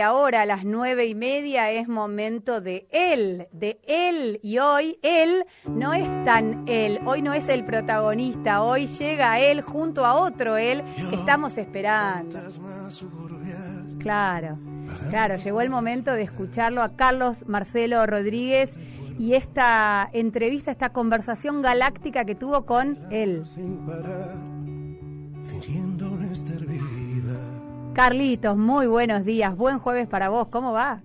ahora a las nueve y media es momento de él, de él. Y hoy él no es tan él, hoy no es el protagonista, hoy llega él junto a otro él que estamos esperando. Claro, claro, llegó el momento de escucharlo a Carlos Marcelo Rodríguez y esta entrevista, esta conversación galáctica que tuvo con él. Carlitos, muy buenos días, buen jueves para vos, ¿cómo va?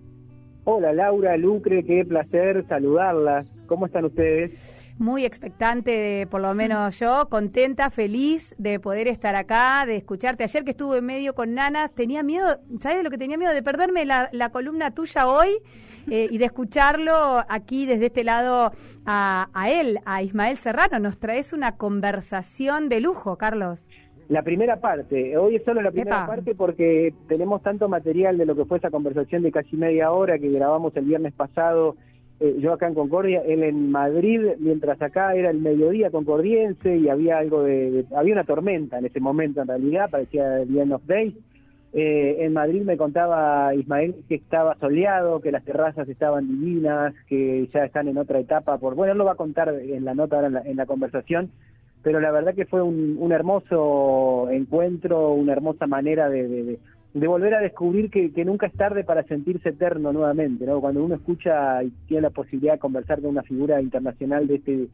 Hola Laura, Lucre, qué placer saludarlas. ¿Cómo están ustedes? Muy expectante, por lo menos yo, contenta, feliz de poder estar acá, de escucharte. Ayer que estuve en medio con Nanas, tenía miedo, ¿sabes lo que tenía miedo? De perderme la, columna tuya hoy eh, y de escucharlo aquí desde este lado a, a él, a Ismael Serrano. Nos traes una conversación de lujo, Carlos. La primera parte, hoy es solo la primera parte porque tenemos tanto material de lo que fue esa conversación de casi media hora que grabamos el viernes pasado, eh, yo acá en Concordia, él en Madrid, mientras acá era el mediodía concordiense y había algo de, había una tormenta en ese momento en realidad, parecía el End of Days. Eh, en Madrid me contaba Ismael que estaba soleado, que las terrazas estaban divinas, que ya están en otra etapa. Por bueno, él lo va a contar en la nota ahora en la conversación, pero la verdad que fue un, hermoso encuentro, una hermosa manera de, volver a descubrir que, nunca es tarde para sentirse eterno nuevamente, ¿no? Cuando uno escucha y tiene la posibilidad de conversar con una figura internacional de este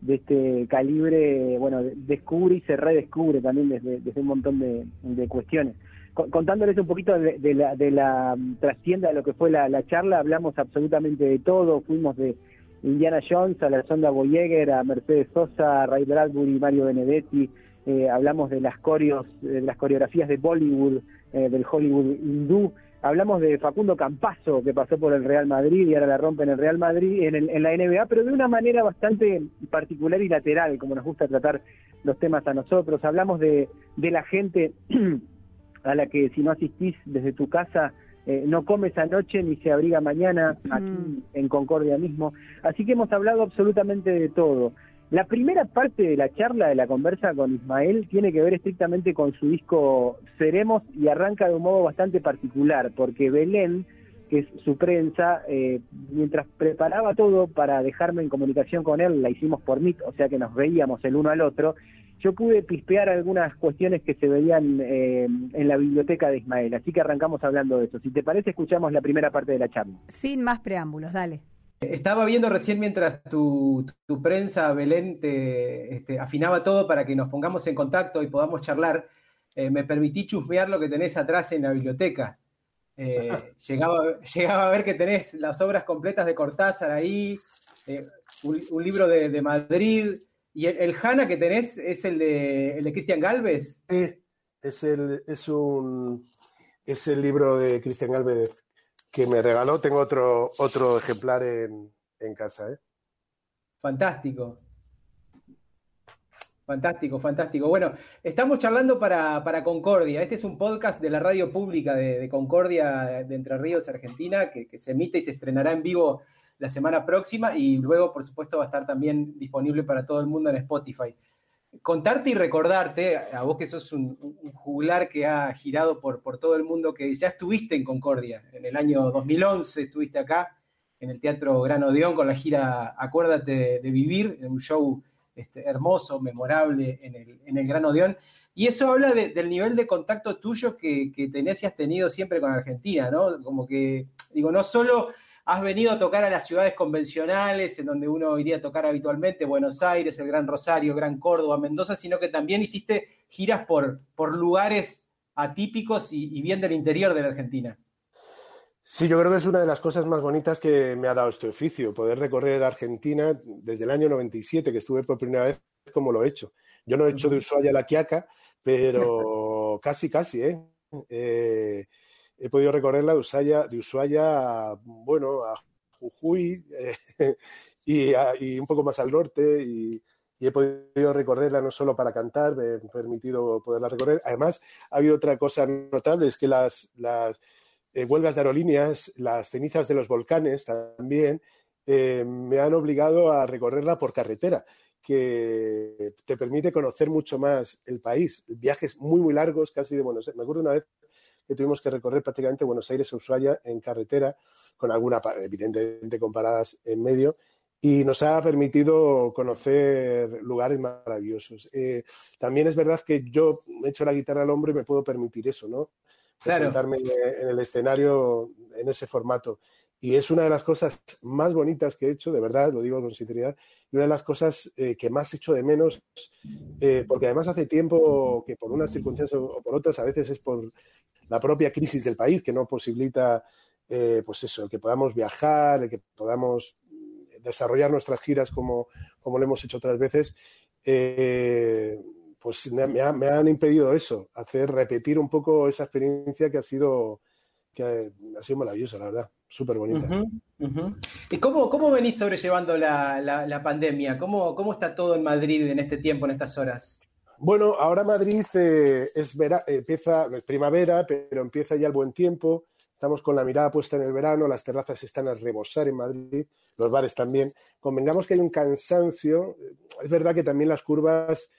de este calibre, bueno, descubre y se redescubre también desde, un montón de, cuestiones. Contándoles un poquito de, la, de la trastienda de lo que fue la charla, hablamos absolutamente de todo, fuimos de, Indiana Jones, a la sonda Boyeger, a Mercedes Sosa, a Ray Bradbury, Mario Benedetti, eh, hablamos de las de las coreografías de Bollywood, eh, del Hollywood hindú, hablamos de Facundo Campazo, que pasó por el Real Madrid y ahora la rompe en el Real Madrid, en, en la NBA, pero de una manera bastante particular y lateral, como nos gusta tratar los temas a nosotros. Hablamos de, de la gente a la que si no asistís desde tu casa eh, no come esa noche ni se abriga mañana aquí en Concordia mismo. Así que hemos hablado absolutamente de todo. La primera parte de la charla, de la conversa con Ismael, tiene que ver estrictamente con su disco Seremos y arranca de un modo bastante particular, porque Belén, que es su prensa, eh, mientras preparaba todo para dejarme en comunicación con él, la hicimos por Meet, o sea que nos veíamos el uno al otro, yo pude pispear algunas cuestiones que se veían eh, en la biblioteca de Ismael, así que arrancamos hablando de eso. Si te parece, escuchamos la primera parte de la charla. Sin más preámbulos, dale. Estaba viendo recién mientras tu, prensa, Belén, te este, afinaba todo para que nos pongamos en contacto y podamos charlar. Eh, me permití chusmear lo que tenés atrás en la biblioteca. Eh, llegaba, llegaba a ver que tenés las obras completas de Cortázar ahí, un, libro de Madrid, ¿Y el, Hanna que tenés es el de, el de Cristian Galvez? Sí, es, el, es, un, es el libro de Cristian Galvez que me regaló. Tengo otro, otro ejemplar en, casa. ¿eh? Fantástico. Fantástico, fantástico. Bueno, estamos charlando para, Concordia. Este es un podcast de la radio pública de, Concordia de Entre Ríos, Argentina, que, que, se emite y se estrenará en vivo la semana próxima y luego, por supuesto, va a estar también disponible para todo el mundo en Spotify. Contarte y recordarte, a vos que sos un, juglar que ha girado por, por todo el mundo, que ya estuviste en Concordia, en el año 2011 estuviste acá, en el Teatro Gran Odeón, con la gira Acuérdate de, Vivir, un show este, hermoso, memorable en el, en el Gran Odeón. Y eso habla del nivel de contacto tuyo que, que tenés y has tenido siempre con Argentina, ¿no? Como que, digo, no solo has venido a tocar a las ciudades convencionales, en donde uno iría a tocar habitualmente, Buenos Aires, el Gran Rosario, Gran Córdoba, Mendoza, sino que también hiciste giras por, por lugares atípicos y, bien del interior de la Argentina. Sí, yo creo que es una de las cosas más bonitas que me ha dado este oficio, poder recorrer Argentina desde el año 97, que estuve por primera vez como lo he hecho. Yo no he hecho de Ushuaia a La Quiaca, pero casi, casi, ¿eh? eh he podido recorrerla de Ushuaia, de Ushuaia a, bueno, a Jujuy eh, y, un poco más al norte y, he podido recorrerla no solo para cantar, me he permitido poderla recorrer. Además, ha habido otra cosa notable, es que las, eh, huelgas de aerolíneas, las cenizas de los volcanes también, eh, me han obligado a recorrerla por carretera que te permite conocer mucho más el país. Viajes muy, muy largos, casi de Buenos Aires. Me acuerdo una vez que tuvimos que recorrer prácticamente Buenos Aires a Ushuaia en carretera, con alguna, evidentemente, comparadas en medio, y nos ha permitido conocer lugares maravillosos. Eh, también es verdad que yo me echo la guitarra al hombro y me puedo permitir eso, ¿no? Presentarme en el escenario en ese formato. Y es una de las cosas más bonitas que he hecho, de verdad, lo digo con sinceridad, y una de las cosas eh, que más echo de menos, eh, porque además hace tiempo que por unas circunstancias o por otras, a veces es por la propia crisis del país que no posibilita, eh, pues eso, el que podamos viajar, el que podamos desarrollar nuestras giras como, como lo hemos hecho otras veces, pues me, me, han impedido eso, hacer repetir un poco esa experiencia que ha sido que ha sido maravillosa, la verdad, súper bonita. ¿Y cómo, cómo venís sobrellevando la, la, pandemia? ¿Cómo, ¿Cómo está todo en Madrid en este tiempo, en estas horas? Bueno, ahora Madrid eh, es vera, empieza, es primavera, pero empieza ya el buen tiempo. Estamos con la mirada puesta en el verano, las terrazas están a rebosar en Madrid, los bares también. Convengamos que hay un cansancio. Es verdad que también las curvas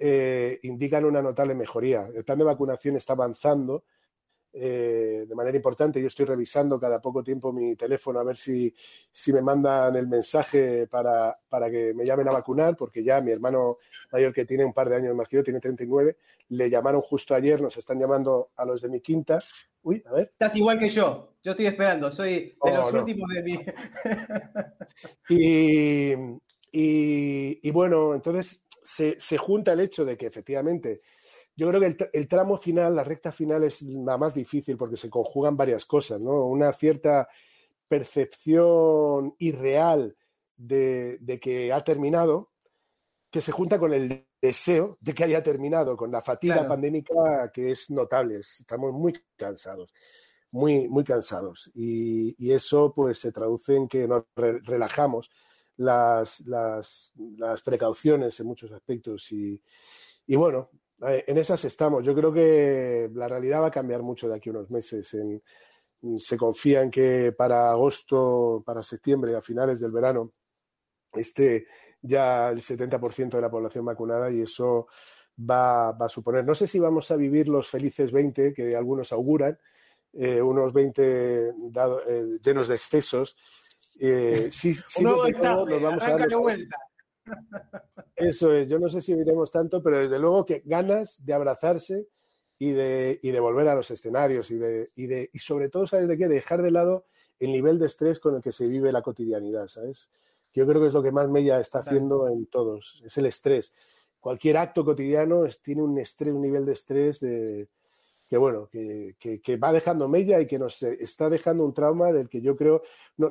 eh, indican una notable mejoría. El plan de vacunación está avanzando, eh, de manera importante. Yo estoy revisando cada poco tiempo mi teléfono a ver si, si me mandan el mensaje para, para, que me llamen a vacunar, porque ya mi hermano mayor, que tiene un par de años más que yo, tiene 39, le llamaron justo ayer, nos están llamando a los de mi quinta. Uy, a ver. Estás igual que yo, yo estoy esperando, soy de oh, los últimos de mi. y, y, y, bueno, entonces se, se junta el hecho de que efectivamente yo creo que el, tramo final, la recta final es la más difícil porque se conjugan varias cosas, ¿no? Una cierta percepción irreal de, que ha terminado, que se junta con el deseo de que haya terminado, con la fatiga pandémica que es notable. Estamos muy cansados, muy, muy cansados. Y, eso pues se traduce en que nos relajamos las, las, precauciones en muchos aspectos. Y, y bueno, en esas estamos. Yo creo que la realidad va a cambiar mucho de aquí a unos meses. se confía en que para agosto, para septiembre, a finales del verano, esté ya el 70% de la población vacunada y eso va, a suponer, no sé si vamos a vivir los felices 20 que algunos auguran, eh, unos 20 eh, llenos de excesos. sí, sí, nos vamos a dar eso es, yo no sé si diremos tanto, pero desde luego que ganas de abrazarse y de, y de volver a los escenarios y, de, y, de, y sobre todo, ¿sabes de qué? dejar de lado el nivel de estrés con el que se vive la cotidianidad, ¿sabes? yo creo que es lo que más Mella está haciendo en todos, es el estrés. Cualquier acto cotidiano tiene un estrés, un nivel de estrés de, que bueno, que, que, va dejando mella y que nos está dejando un trauma del que yo creo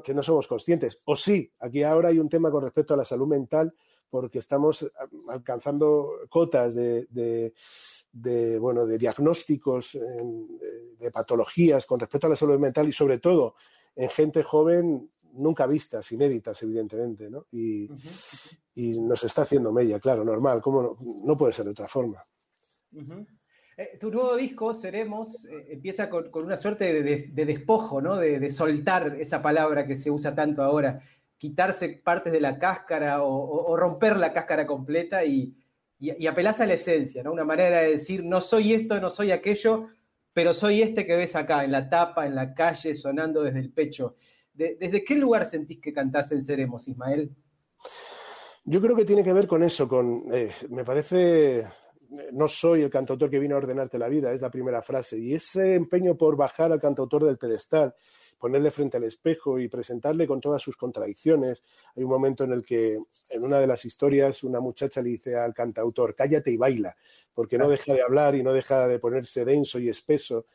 que no somos conscientes. O sí, aquí ahora hay un tema con respecto a la salud mental porque estamos alcanzando cotas de, bueno, de diagnósticos, de patologías con respecto a la salud mental y sobre todo en gente joven nunca vistas, inéditas, evidentemente, ¿no? Y, nos está haciendo mella, claro, normal, ¿cómo no, puede ser de otra forma. Eh, tu nuevo disco, Seremos, eh, empieza con, una suerte de, despojo, ¿no? De, soltar esa palabra que se usa tanto ahora quitarse partes de la cáscara o, romper la cáscara completa y, y, a la esencia, ¿no? Una manera de decir, no soy esto, no soy aquello, pero soy este que ves acá, en la tapa, en la calle, sonando desde el pecho. ¿Desde qué lugar sentís que cantás en Seremos, Ismael? Yo creo que tiene que ver con eso, con, eh, me parece, no soy el cantautor que vino a ordenarte la vida, es la primera frase, y ese empeño por bajar al cantautor del pedestal, ponerle frente al espejo y presentarle con todas sus contradicciones. Hay un momento en el que, en una de las historias, una muchacha le dice al cantautor, cállate y baila, porque no deja de hablar y no deja de ponerse denso y espeso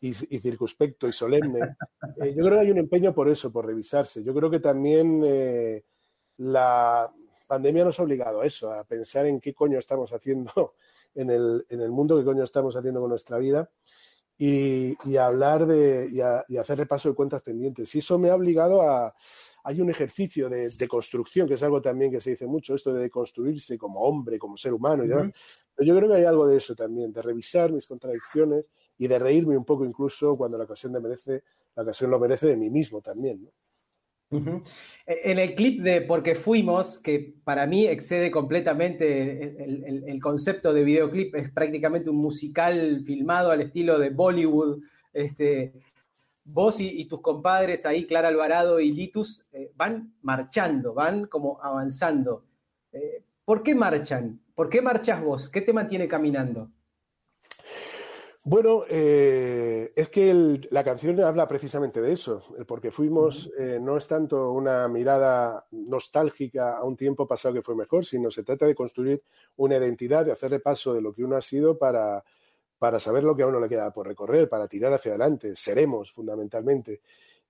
y, circunspecto y solemne. Eh, yo creo que hay un empeño por eso, por revisarse. Yo creo que también eh, la pandemia nos ha obligado a eso, a pensar en qué coño estamos haciendo en el, en el mundo, qué coño estamos haciendo con nuestra vida y, hablar de, y, hacer repaso de cuentas pendientes. Y eso me ha obligado a... Hay un ejercicio de, construcción, que es algo también que se dice mucho, esto de construirse como hombre, como ser humano y demás. Pero yo creo que hay algo de eso también, de revisar mis contradicciones y de reírme un poco incluso cuando la ocasión, de merece, la ocasión lo merece de mí mismo también. En el clip de Porque Fuimos, que para mí excede completamente el, concepto de videoclip, es prácticamente un musical filmado al estilo de Bollywood. Este, vos y, tus compadres ahí, Clara Alvarado y Litus, eh, van marchando, van como avanzando. Eh, ¿Por qué marchan? ¿Por qué marchas vos? ¿Qué te mantiene caminando? Bueno, eh, es que la canción habla precisamente de eso, el porque fuimos eh, no es tanto una mirada nostálgica a un tiempo pasado que fue mejor, sino se trata de construir una identidad, de hacer repaso de lo que uno ha sido para, para saber lo que a uno le queda por recorrer, para tirar hacia adelante. Seremos, fundamentalmente.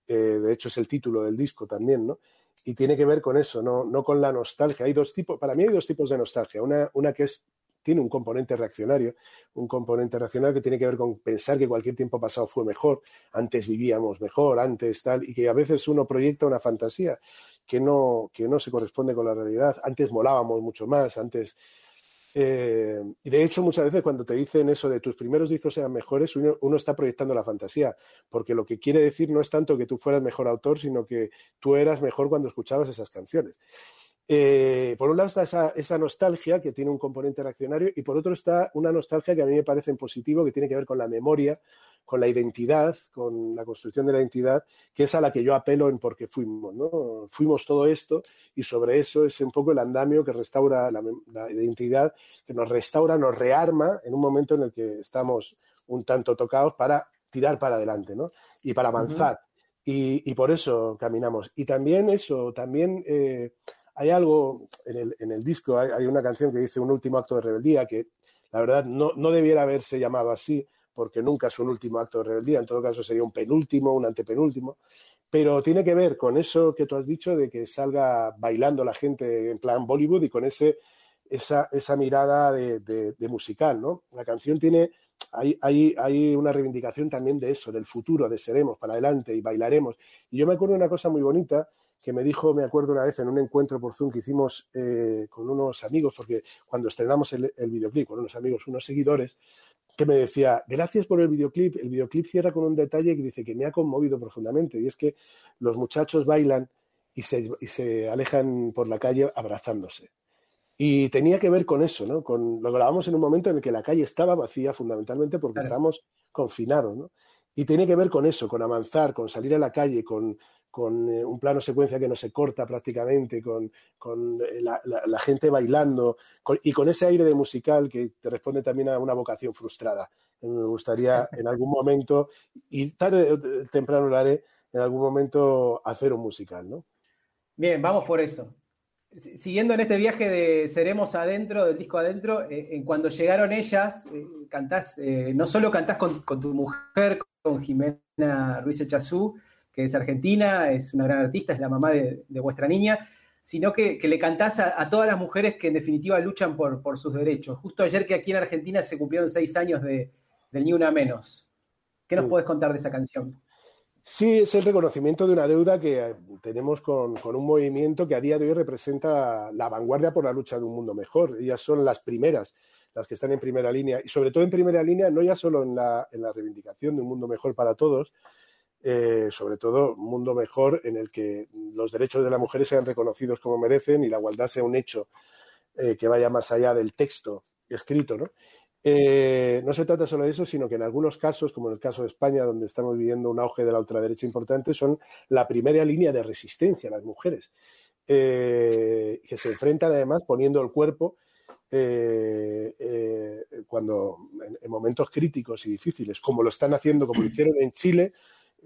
Eh, de hecho, es el título del disco también, ¿no? Y tiene que ver con eso, no, no con la nostalgia. Hay dos tipos, para mí hay dos tipos de nostalgia. Una, una que es tiene un componente reaccionario, un componente reaccionario que tiene que ver con pensar que cualquier tiempo pasado fue mejor, antes vivíamos mejor, antes tal, y que a veces uno proyecta una fantasía que no, que no se corresponde con la realidad. Antes molábamos mucho más, antes... Eh, y de hecho, muchas veces cuando te dicen eso de tus primeros discos eran mejores, uno, uno, está proyectando la fantasía, porque lo que quiere decir no es tanto que tú fueras mejor autor, sino que tú eras mejor cuando escuchabas esas canciones. Eh, por un lado está esa, nostalgia que tiene un componente reaccionario y por otro está una nostalgia que a mí me parece en positivo, que tiene que ver con la memoria, con la identidad, con la construcción de la identidad, que es a la que yo apelo en porque fuimos. ¿no? Fuimos todo esto y sobre eso es un poco el andamio que restaura la, identidad, que nos restaura, nos rearma en un momento en el que estamos un tanto tocados para tirar para adelante ¿no? y para avanzar. y, por eso caminamos. Y también eso, también... Eh, hay algo en el, disco, hay, una canción que dice un último acto de rebeldía que la verdad no, no debiera haberse llamado así porque nunca es un último acto de rebeldía, en todo caso sería un penúltimo, un antepenúltimo, pero tiene que ver con eso que tú has dicho de que salga bailando la gente en plan Bollywood y con ese, esa, esa mirada de, de, musical, ¿no? La canción tiene, hay, hay, hay, una reivindicación también de eso, del futuro, de seremos para adelante y bailaremos. Y yo me acuerdo de una cosa muy bonita que me dijo, me acuerdo una vez en un encuentro por Zoom que hicimos eh, con unos amigos, porque cuando estrenamos el, videoclip, con unos amigos, unos seguidores, que me decía, gracias por el videoclip. El videoclip cierra con un detalle que dice que me ha conmovido profundamente, y es que los muchachos bailan y se, y se alejan por la calle abrazándose. Y tenía que ver con eso, ¿no? Con, lo grabamos en un momento en el que la calle estaba vacía fundamentalmente porque estábamos confinados, ¿no? Y tiene que ver con eso, con avanzar, con salir a la calle, con, con eh, un plano secuencia que no se corta prácticamente, con, eh, la, gente bailando y con ese aire de musical que te responde también a una vocación frustrada. Me gustaría en algún momento, y tarde o temprano lo haré, en algún momento hacer un musical, ¿no? Bien, vamos por eso. Siguiendo en este viaje de Seremos Adentro, del disco Adentro, eh, en cuando llegaron ellas, cantás, no solo cantás con, con, tu mujer, con Jimena Ruiz Echazú, que es argentina, es una gran artista, es la mamá de, vuestra niña, sino que, le cantás a, todas las mujeres que en definitiva luchan por, sus derechos. Justo ayer que aquí en Argentina se cumplieron seis años de, del Ni Una Menos. ¿Qué nos puedes contar de esa canción? Sí, es el reconocimiento de una deuda que tenemos con, con, un movimiento que a día de hoy representa la vanguardia por la lucha de un mundo mejor. Ellas son las primeras, las que están en primera línea, y sobre todo en primera línea, no ya solo en la, en la reivindicación de un mundo mejor para todos, eh, sobre todo un mundo mejor en el que los derechos de las mujeres sean reconocidos como merecen y la igualdad sea un hecho eh, que vaya más allá del texto escrito. ¿no? Eh, no se trata solo de eso, sino que en algunos casos, como en el caso de España, donde estamos viviendo un auge de la ultraderecha importante, son la primera línea de resistencia a las mujeres, que se enfrentan además poniendo el cuerpo cuando en, momentos críticos y difíciles, como lo están haciendo, como lo hicieron en Chile,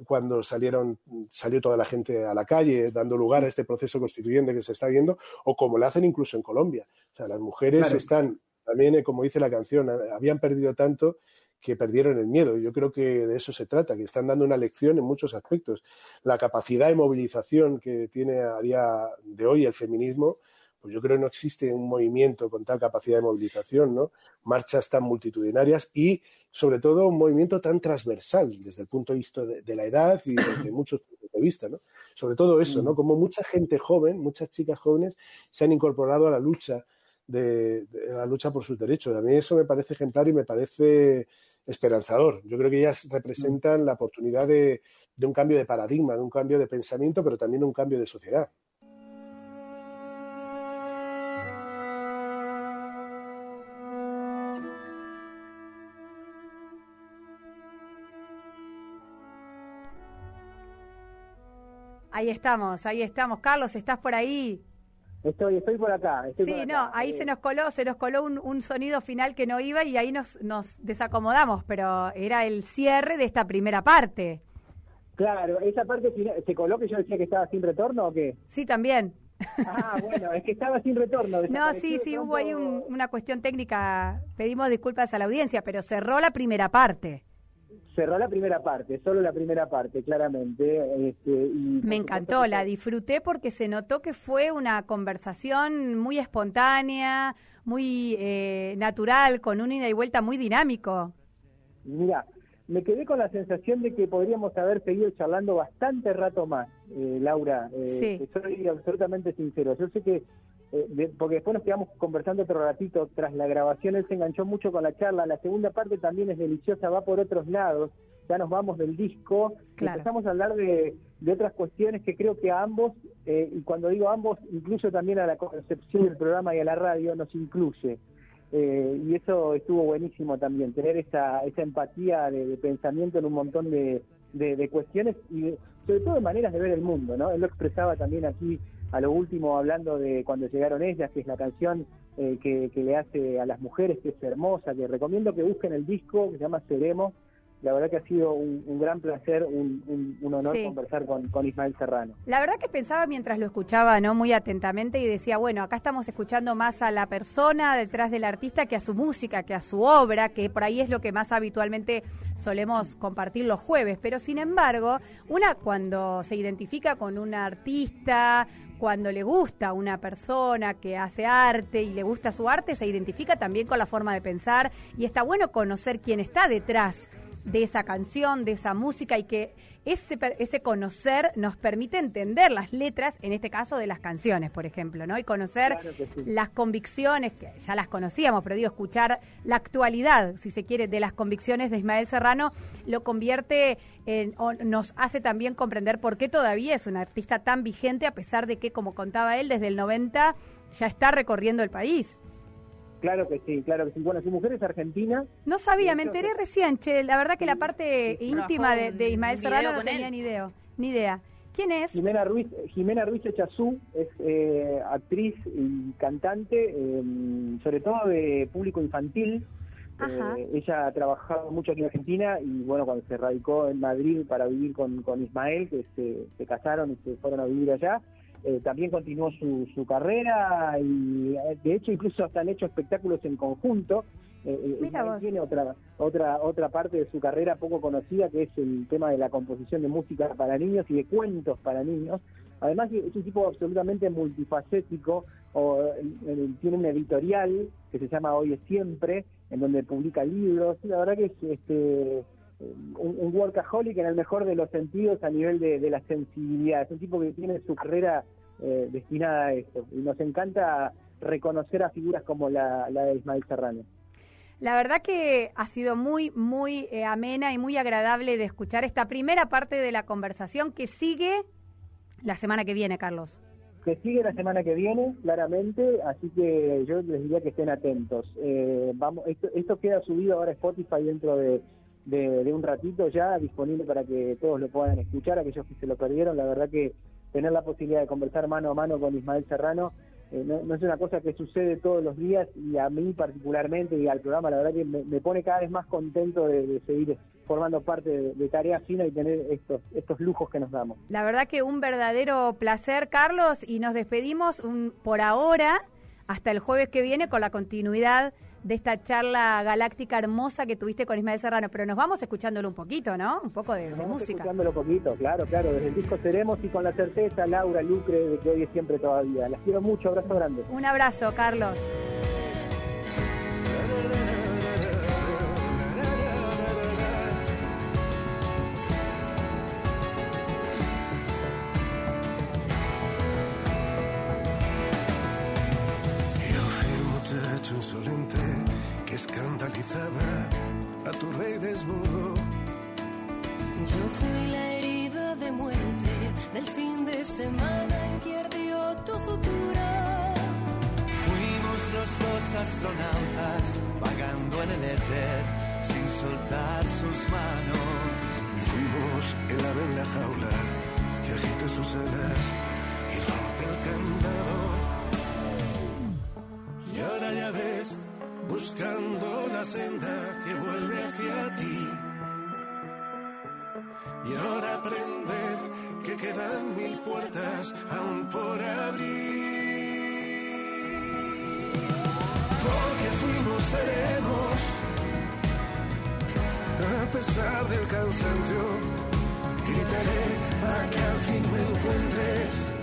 cuando salieron, salió toda la gente a la calle, dando lugar a este proceso constituyente que se está viendo, o como lo hacen incluso en Colombia. O sea, las mujeres están, también, eh, como dice la canción, habían perdido tanto que perdieron el miedo. Yo creo que de eso se trata, que están dando una lección en muchos aspectos. La capacidad de movilización que tiene a día de hoy el feminismo pues yo creo que no existe un movimiento con tal capacidad de movilización, ¿no? Marchas tan multitudinarias y, sobre todo, un movimiento tan transversal desde el punto de vista de, la edad y desde muchos puntos de vista, ¿no? Sobre todo eso, ¿no? Mm. Como mucha gente joven, muchas chicas jóvenes se han incorporado a la lucha de, la lucha por sus derechos. A mí eso me parece ejemplar y me parece esperanzador. Yo creo que ellas representan la oportunidad de, de un cambio de paradigma, de un cambio de pensamiento, pero también un cambio de sociedad. Ahí estamos, ahí estamos. Carlos, ¿estás por ahí? Estoy, estoy por acá. sí, no, ahí se nos coló, se nos coló un, sonido final que no iba y ahí nos, nos desacomodamos, pero era el cierre de esta primera parte. Claro, esa parte se coló que yo decía que estaba sin retorno o qué? Sí, también. Ah, bueno, es que estaba sin retorno. No, sí, sí, hubo ahí una cuestión técnica. Pedimos disculpas a la audiencia, pero cerró la primera parte cerró la primera parte, solo la primera parte, claramente. Este, Me encantó, la disfruté porque se notó que fue una conversación muy espontánea, muy eh, natural, con un ida y vuelta muy dinámico. Mira, me quedé con la sensación de que podríamos haber seguido charlando bastante rato más, eh, Laura. Eh, Soy absolutamente sincero. Yo sé que eh, porque después nos quedamos conversando otro ratito tras la grabación, él se enganchó mucho con la charla, la segunda parte también es deliciosa, va por otros lados, ya nos vamos del disco, empezamos a hablar de, otras cuestiones que creo que a ambos, eh, y cuando digo ambos, incluso también a la concepción del programa y a la radio, nos incluye. Eh, y eso estuvo buenísimo también, tener esa, esa empatía de, pensamiento en un montón de, de, cuestiones y sobre todo de maneras de ver el mundo, ¿no? Él lo expresaba también aquí a lo último hablando de cuando llegaron ellas, que es la canción eh, que, le hace a las mujeres, que es hermosa, que recomiendo que busquen el disco, que se llama Seremos. La verdad que ha sido un, gran placer, un, honor conversar con, con, Ismael Serrano. La verdad que pensaba mientras lo escuchaba no muy atentamente y decía, bueno, acá estamos escuchando más a la persona detrás del artista que a su música, que a su obra, que por ahí es lo que más habitualmente solemos compartir los jueves. Pero sin embargo, una cuando se identifica con un artista, cuando le gusta a una persona que hace arte y le gusta su arte, se identifica también con la forma de pensar y está bueno conocer quién está detrás de esa canción, de esa música y que ese, ese conocer nos permite entender las letras, en este caso de las canciones, por ejemplo, ¿no? Y conocer las convicciones, que ya las conocíamos, pero digo, escuchar la actualidad, si se quiere, de las convicciones de Ismael Serrano, lo convierte en, o nos hace también comprender por qué todavía es un artista tan vigente, a pesar de que, como contaba él, desde el 90 ya está recorriendo el país. Claro que sí, claro que sí. Bueno, su mujer es argentina. No sabía, me enteré recién, che. La verdad que la parte íntima de, Ismael Serrano no tenía ni idea. Ni idea. ¿Quién es? Jimena Ruiz, Jimena Ruiz Echazú es eh, actriz y cantante, eh, sobre todo de público infantil. Eh, ella ha trabajado mucho aquí en Argentina y bueno, cuando se radicó en Madrid para vivir con, con Ismael, que se, se casaron y se fueron a vivir allá, eh, también continuó su, su carrera y eh, de hecho incluso hasta han hecho espectáculos en conjunto. Eh, eh tiene otra otra otra parte de su carrera poco conocida que es el tema de la composición de música para niños y de cuentos para niños. Además es un tipo absolutamente multifacético, o, tiene una editorial que se llama Hoy es Siempre, en donde publica libros. La verdad que es este un, workaholic en el mejor de los sentidos a nivel de, la sensibilidad. Es un tipo que tiene su carrera eh, destinada a esto. Y nos encanta reconocer a figuras como la, de Ismael Serrano. La verdad que ha sido muy, muy eh, amena y muy agradable de escuchar esta primera parte de la conversación que sigue la semana que viene, Carlos. Que sigue la semana que viene, claramente, así que yo les diría que estén atentos. Eh, vamos, esto, esto queda subido ahora a Spotify dentro de de, un ratito ya disponible para que todos lo puedan escuchar, aquellos que se lo perdieron, la verdad que tener la posibilidad de conversar mano a mano con Ismael Serrano eh, no, es una cosa que sucede todos los días y a mí particularmente y al programa la verdad que me, pone cada vez más contento de, seguir formando parte de, Tarea Fina y tener estos, estos lujos que nos damos. La verdad que un verdadero placer, Carlos, y nos despedimos un, por ahora hasta el jueves que viene con la continuidad de esta charla galáctica hermosa que tuviste con Ismael Serrano, pero nos vamos escuchándolo un poquito, ¿no? Un poco de, música. Escuchándolo poquito, claro, claro. Desde el disco Seremos y con la certeza, Laura, Lucre, de que hoy es siempre todavía. Las quiero mucho, abrazo grande. Un abrazo, Carlos. Y rompe el candado. Y ahora ya ves, buscando la senda que vuelve hacia ti y ahora aprender que quedan mil puertas aún por abrir. Porque fuimos seremos, a pesar del cansancio, gritaré para que al fin me encuentres.